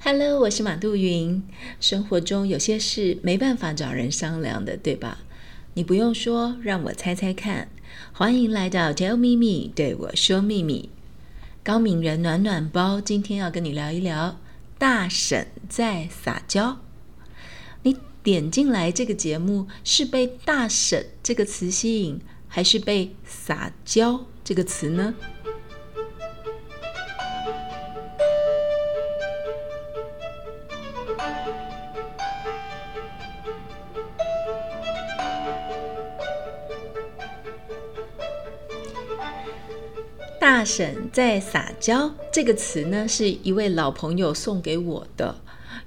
Hello，我是马杜云。生活中有些事没办法找人商量的，对吧？你不用说，让我猜猜看。欢迎来到 Tell Me Me，对我说秘密。高敏人暖暖包今天要跟你聊一聊大婶在撒娇。你点进来这个节目是被“大婶”这个词吸引，还是被“撒娇”这个词呢？大婶在撒娇这个词呢，是一位老朋友送给我的。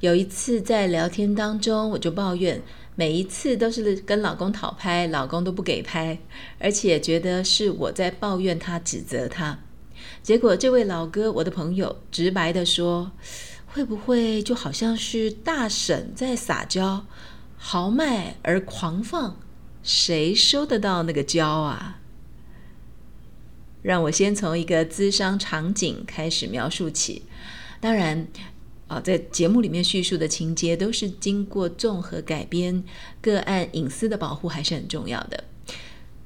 有一次在聊天当中，我就抱怨，每一次都是跟老公讨拍，老公都不给拍，而且觉得是我在抱怨他、指责他。结果这位老哥，我的朋友，直白的说：“会不会就好像是大婶在撒娇，豪迈而狂放，谁收得到那个娇啊？”让我先从一个咨商场景开始描述起。当然，啊，在节目里面叙述的情节都是经过综合改编，个案隐私的保护还是很重要的。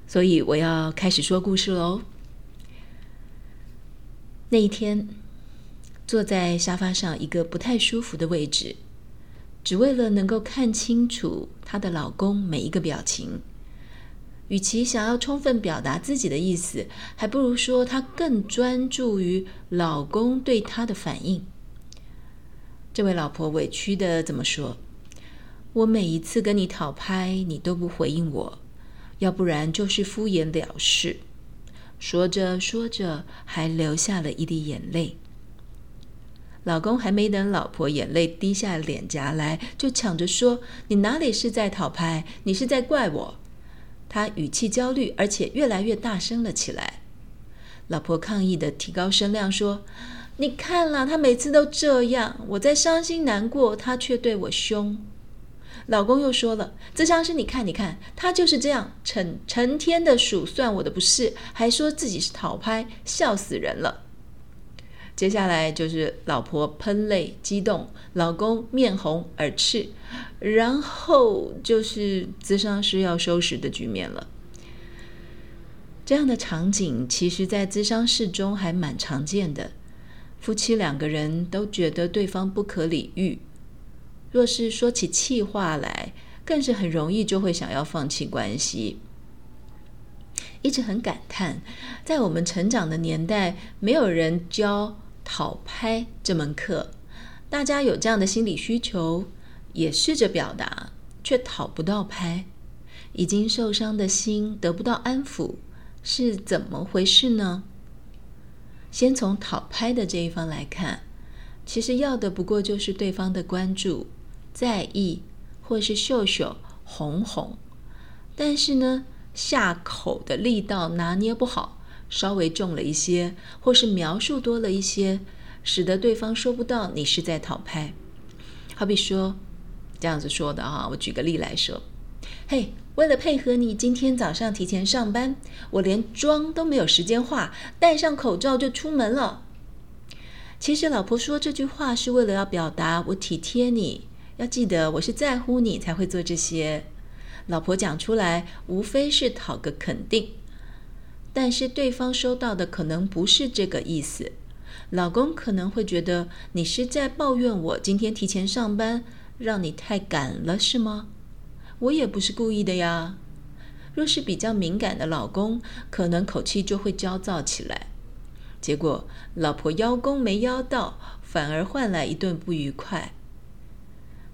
所以我要开始说故事喽。那一天，坐在沙发上一个不太舒服的位置，只为了能够看清楚她的老公每一个表情。与其想要充分表达自己的意思，还不如说她更专注于老公对她的反应。这位老婆委屈的怎么说？我每一次跟你讨拍，你都不回应我，要不然就是敷衍了事。说着说着，还流下了一滴眼泪。老公还没等老婆眼泪滴下脸颊来，就抢着说：“你哪里是在讨拍？你是在怪我。”他语气焦虑，而且越来越大声了起来。老婆抗议的提高声量说：“你看啦，他每次都这样，我在伤心难过，他却对我凶。”老公又说了：“这像是你看，你看，他就是这样，成成天的数算我的不是，还说自己是讨拍，笑死人了。”接下来就是老婆喷泪激动，老公面红耳赤，然后就是咨商师要收拾的局面了。这样的场景，其实在咨商室中还蛮常见的。夫妻两个人都觉得对方不可理喻，若是说起气话来，更是很容易就会想要放弃关系。一直很感叹，在我们成长的年代，没有人教。讨拍这门课，大家有这样的心理需求，也试着表达，却讨不到拍，已经受伤的心得不到安抚，是怎么回事呢？先从讨拍的这一方来看，其实要的不过就是对方的关注、在意，或是秀秀哄哄，但是呢，下口的力道拿捏不好。稍微重了一些，或是描述多了一些，使得对方说不到你是在讨拍。好比说这样子说的哈，我举个例来说：嘿，为了配合你今天早上提前上班，我连妆都没有时间化，戴上口罩就出门了。其实老婆说这句话是为了要表达我体贴你，要记得我是在乎你才会做这些。老婆讲出来，无非是讨个肯定。但是对方收到的可能不是这个意思，老公可能会觉得你是在抱怨我今天提前上班，让你太赶了，是吗？我也不是故意的呀。若是比较敏感的老公，可能口气就会焦躁起来，结果老婆邀功没邀到，反而换来一顿不愉快。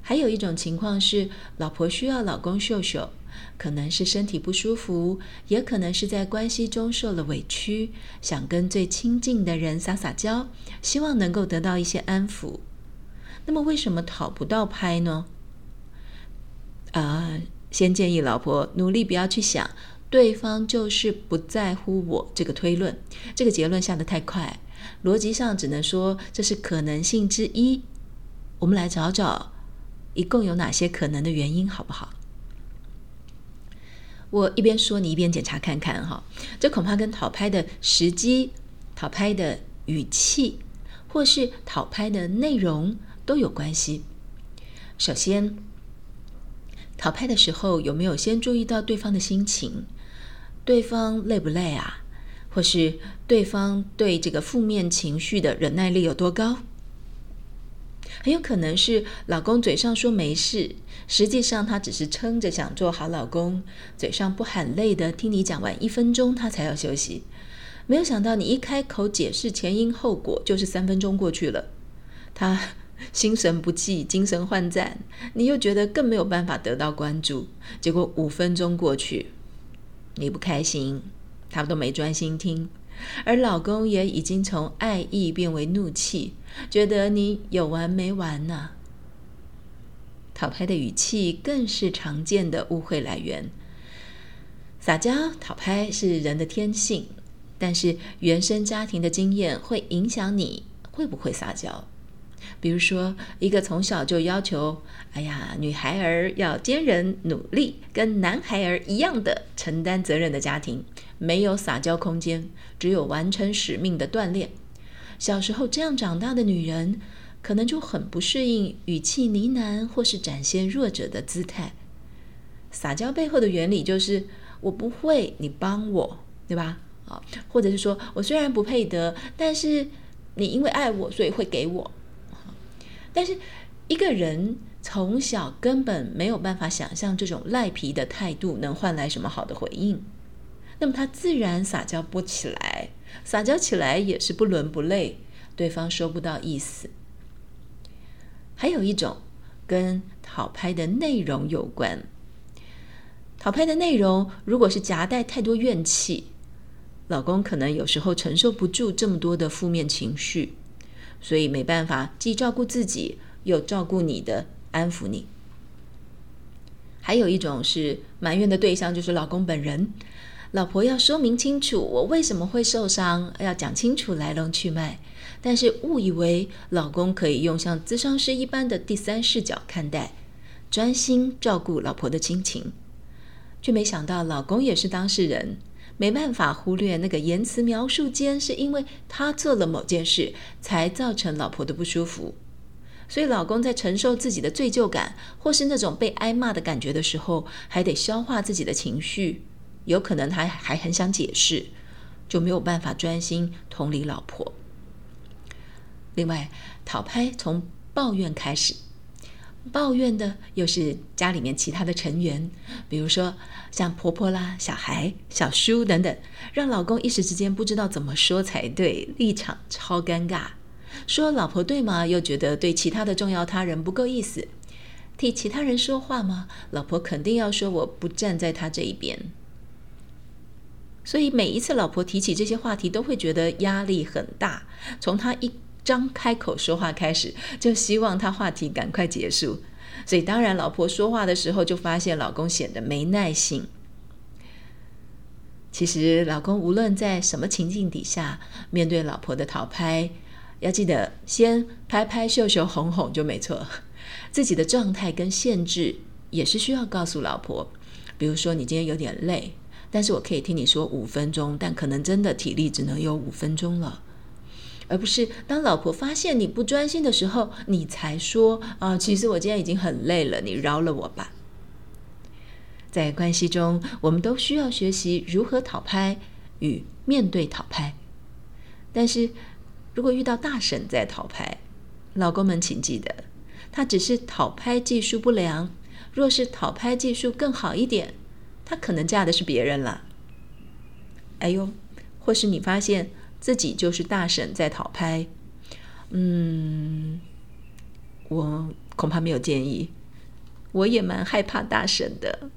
还有一种情况是，老婆需要老公秀秀。可能是身体不舒服，也可能是在关系中受了委屈，想跟最亲近的人撒撒娇，希望能够得到一些安抚。那么为什么讨不到拍呢？啊，先建议老婆努力不要去想对方就是不在乎我这个推论，这个结论下得太快，逻辑上只能说这是可能性之一。我们来找找一共有哪些可能的原因，好不好？我一边说，你一边检查看看哈，这恐怕跟讨拍的时机、讨拍的语气，或是讨拍的内容都有关系。首先，讨拍的时候有没有先注意到对方的心情？对方累不累啊？或是对方对这个负面情绪的忍耐力有多高？很有可能是老公嘴上说没事，实际上他只是撑着想做好老公，嘴上不喊累的听你讲完一分钟，他才要休息。没有想到你一开口解释前因后果，就是三分钟过去了，他。心神不济，精神涣散，你又觉得更没有办法得到关注。结果五分钟过去，你不开心，他都没专心听，而老公也已经从爱意变为怒气，觉得你有完没完呢？讨拍的语气更是常见的误会来源。撒娇讨拍是人的天性，但是原生家庭的经验会影响你会不会撒娇。比如说，一个从小就要求“哎呀，女孩儿要坚韧努力，跟男孩儿一样的承担责任”的家庭，没有撒娇空间，只有完成使命的锻炼。小时候这样长大的女人，可能就很不适应语气呢喃或是展现弱者的姿态。撒娇背后的原理就是“我不会，你帮我”，对吧？啊，或者是说我虽然不配得，但是你因为爱我，所以会给我。但是，一个人从小根本没有办法想象这种赖皮的态度能换来什么好的回应，那么他自然撒娇不起来，撒娇起来也是不伦不类，对方收不到意思。还有一种跟讨拍的内容有关，讨拍的内容如果是夹带太多怨气，老公可能有时候承受不住这么多的负面情绪。所以没办法，既照顾自己又照顾你的，安抚你。还有一种是埋怨的对象，就是老公本人。老婆要说明清楚，我为什么会受伤，要讲清楚来龙去脉。但是误以为老公可以用像咨商师一般的第三视角看待，专心照顾老婆的亲情，却没想到老公也是当事人。没办法忽略那个言辞描述间，是因为他做了某件事，才造成老婆的不舒服。所以老公在承受自己的罪疚感，或是那种被挨骂的感觉的时候，还得消化自己的情绪。有可能他还很想解释，就没有办法专心同理老婆。另外，讨拍从抱怨开始。抱怨的又是家里面其他的成员，比如说像婆婆啦、小孩、小叔等等，让老公一时之间不知道怎么说才对，立场超尴尬。说老婆对吗？又觉得对其他的重要他人不够意思。替其他人说话吗？老婆肯定要说我不站在他这一边。所以每一次老婆提起这些话题，都会觉得压力很大。从他一张开口说话开始，就希望他话题赶快结束，所以当然老婆说话的时候，就发现老公显得没耐性。其实老公无论在什么情境底下，面对老婆的讨拍，要记得先拍拍秀秀哄哄就没错。自己的状态跟限制也是需要告诉老婆，比如说你今天有点累，但是我可以听你说五分钟，但可能真的体力只能有五分钟了。而不是当老婆发现你不专心的时候，你才说啊，其实我今天已经很累了，你饶了我吧。在关系中，我们都需要学习如何讨拍与面对讨拍。但是如果遇到大婶在讨拍，老公们请记得，他只是讨拍技术不良。若是讨拍技术更好一点，他可能嫁的是别人了。哎呦，或是你发现。自己就是大婶在讨拍，嗯，我恐怕没有建议，我也蛮害怕大婶的。